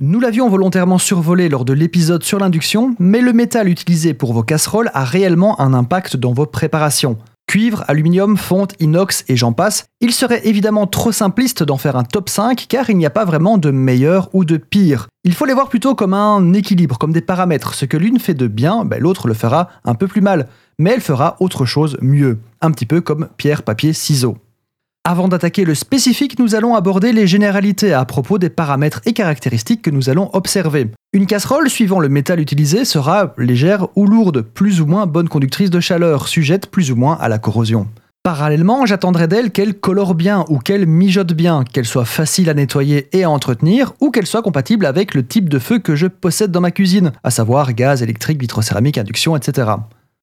Nous l'avions volontairement survolé lors de l'épisode sur l'induction, mais le métal utilisé pour vos casseroles a réellement un impact dans vos préparations. Cuivre, aluminium, fonte, inox et j'en passe, il serait évidemment trop simpliste d'en faire un top 5 car il n'y a pas vraiment de meilleur ou de pire. Il faut les voir plutôt comme un équilibre, comme des paramètres. Ce que l'une fait de bien, ben, l'autre le fera un peu plus mal, mais elle fera autre chose mieux. Un petit peu comme pierre, papier, ciseaux. Avant d'attaquer le spécifique, nous allons aborder les généralités à propos des paramètres et caractéristiques que nous allons observer. Une casserole, suivant le métal utilisé, sera légère ou lourde, plus ou moins bonne conductrice de chaleur, sujette plus ou moins à la corrosion. Parallèlement, j'attendrai d'elle qu'elle colore bien ou qu'elle mijote bien, qu'elle soit facile à nettoyer et à entretenir, ou qu'elle soit compatible avec le type de feu que je possède dans ma cuisine, à savoir gaz, électrique, vitrocéramique, induction, etc.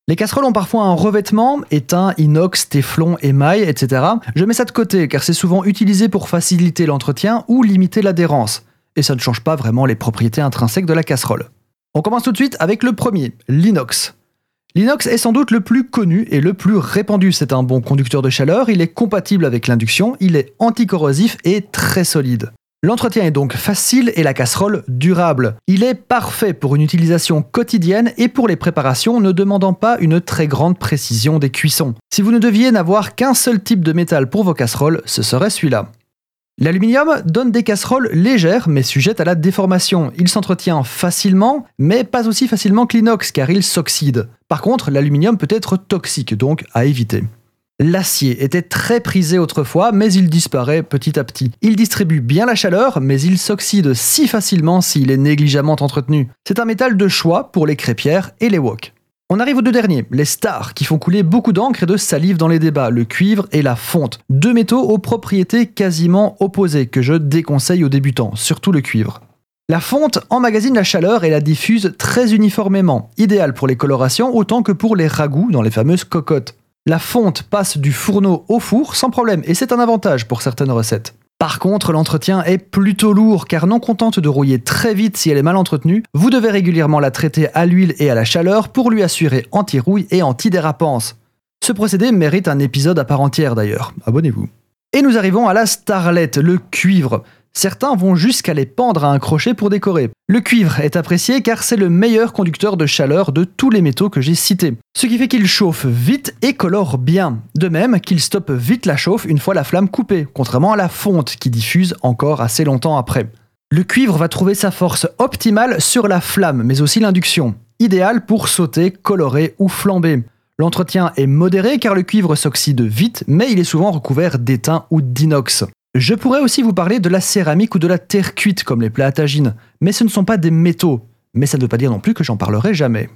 Les casseroles ont parfois un revêtement, étain, inox, téflon, émail, etc. Je mets ça de côté car c'est souvent utilisé pour faciliter l'entretien ou limiter l'adhérence. Et ça ne change pas vraiment les propriétés intrinsèques de la casserole. On commence tout de suite avec le premier, l'inox. L'inox est sans doute le plus connu et le plus répandu. C'est un bon conducteur de chaleur, il est compatible avec l'induction, il est anticorrosif et très solide. L'entretien est donc facile et la casserole durable. Il est parfait pour une utilisation quotidienne et pour les préparations ne demandant pas une très grande précision des cuissons. Si vous ne deviez n'avoir qu'un seul type de métal pour vos casseroles, ce serait celui-là. L'aluminium donne des casseroles légères mais sujettes à la déformation. Il s'entretient facilement, mais pas aussi facilement que l'inox car il s'oxyde. Par contre, l'aluminium peut être toxique, donc à éviter. L'acier était très prisé autrefois, mais il disparaît petit à petit. Il distribue bien la chaleur, mais il s'oxyde si facilement s'il est négligemment entretenu. C'est un métal de choix pour les crêpières et les wok. On arrive aux deux derniers, les stars, qui font couler beaucoup d'encre et de salive dans les débats, le cuivre et la fonte. Deux métaux aux propriétés quasiment opposées, que je déconseille aux débutants, surtout le cuivre. La fonte emmagasine la chaleur et la diffuse très uniformément, idéal pour les colorations autant que pour les ragoûts dans les fameuses cocottes. La fonte passe du fourneau au four sans problème et c'est un avantage pour certaines recettes. Par contre, l'entretien est plutôt lourd car non contente de rouiller très vite si elle est mal entretenue, vous devez régulièrement la traiter à l'huile et à la chaleur pour lui assurer anti-rouille et anti-dérapance. Ce procédé mérite un épisode à part entière d'ailleurs, abonnez-vous. Et nous arrivons à la starlet, le cuivre. Certains vont jusqu'à les pendre à un crochet pour décorer. Le cuivre est apprécié car c'est le meilleur conducteur de chaleur de tous les métaux que j'ai cités. Ce qui fait qu'il chauffe vite et colore bien. De même qu'il stoppe vite la chauffe une fois la flamme coupée, contrairement à la fonte qui diffuse encore assez longtemps après. Le cuivre va trouver sa force optimale sur la flamme, mais aussi l'induction. Idéal pour sauter, colorer ou flamber. L'entretien est modéré car le cuivre s'oxyde vite, mais il est souvent recouvert d'étain ou d'inox. Je pourrais aussi vous parler de la céramique ou de la terre cuite comme les plats à tagine, mais ce ne sont pas des métaux. Mais ça ne veut pas dire non plus que j'en parlerai jamais.